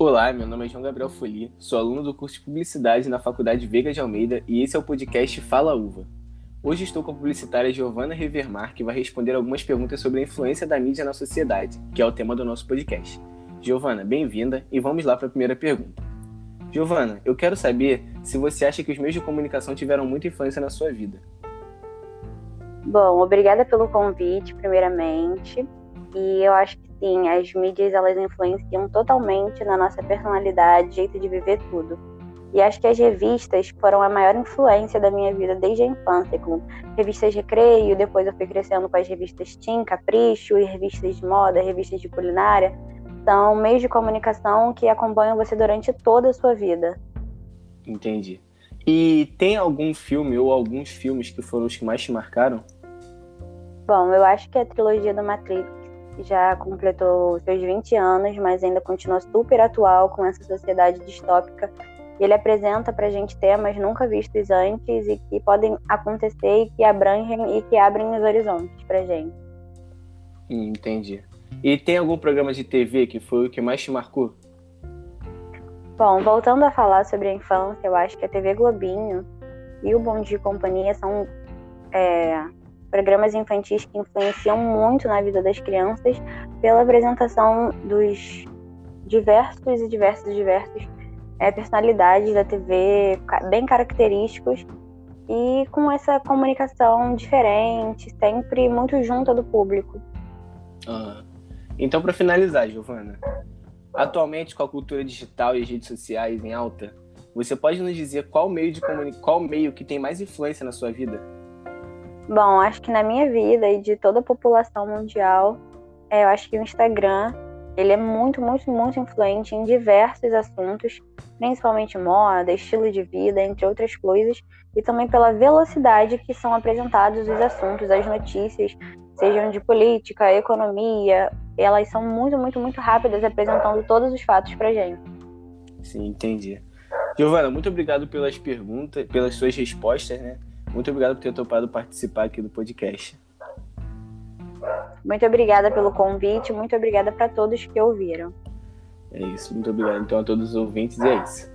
Olá, meu nome é João Gabriel Foli, sou aluno do curso de Publicidade na Faculdade Veiga de Almeida e esse é o podcast Fala Uva. Hoje estou com a publicitária Giovana Rivermar, que vai responder algumas perguntas sobre a influência da mídia na sociedade, que é o tema do nosso podcast. Giovana, bem-vinda e vamos lá para a primeira pergunta. Giovana, eu quero saber se você acha que os meios de comunicação tiveram muita influência na sua vida. Bom, obrigada pelo convite, primeiramente. E eu acho que sim, as mídias elas influenciam totalmente na nossa personalidade, jeito de viver tudo. E acho que as revistas foram a maior influência da minha vida desde a infância, com revistas recreio, depois eu fui crescendo com as revistas Tim, Capricho, e revistas de moda, revistas de culinária. São meios de comunicação que acompanham você durante toda a sua vida. Entendi. E tem algum filme ou alguns filmes que foram os que mais te marcaram? Bom, eu acho que a trilogia do Matrix já completou seus 20 anos, mas ainda continua super atual com essa sociedade distópica. Ele apresenta para a gente temas nunca vistos antes e que podem acontecer e que abrangem e que abrem os horizontes para gente. Entendi. E tem algum programa de TV que foi o que mais te marcou? Bom, voltando a falar sobre a infância, eu acho que a TV Globinho e o Bom Dia Companhia são é, programas infantis que influenciam muito na vida das crianças pela apresentação dos diversos e diversos diversos é, personalidades da TV bem característicos e com essa comunicação diferente, sempre muito junta do público. Ah. Então, para finalizar, Giovana, atualmente com a cultura digital e as redes sociais em alta, você pode nos dizer qual meio de qual meio que tem mais influência na sua vida? Bom, acho que na minha vida e de toda a população mundial, é, eu acho que o Instagram ele é muito, muito, muito influente em diversos assuntos, principalmente moda, estilo de vida, entre outras coisas, e também pela velocidade que são apresentados os assuntos, as notícias, sejam de política, economia, elas são muito, muito, muito rápidas apresentando todos os fatos pra gente. Sim, entendi. Giovana, muito obrigado pelas perguntas, pelas suas respostas, né? Muito obrigado por ter topado participar aqui do podcast. Muito obrigada pelo convite, muito obrigada para todos que ouviram. É isso, muito obrigado então a todos os ouvintes e é isso.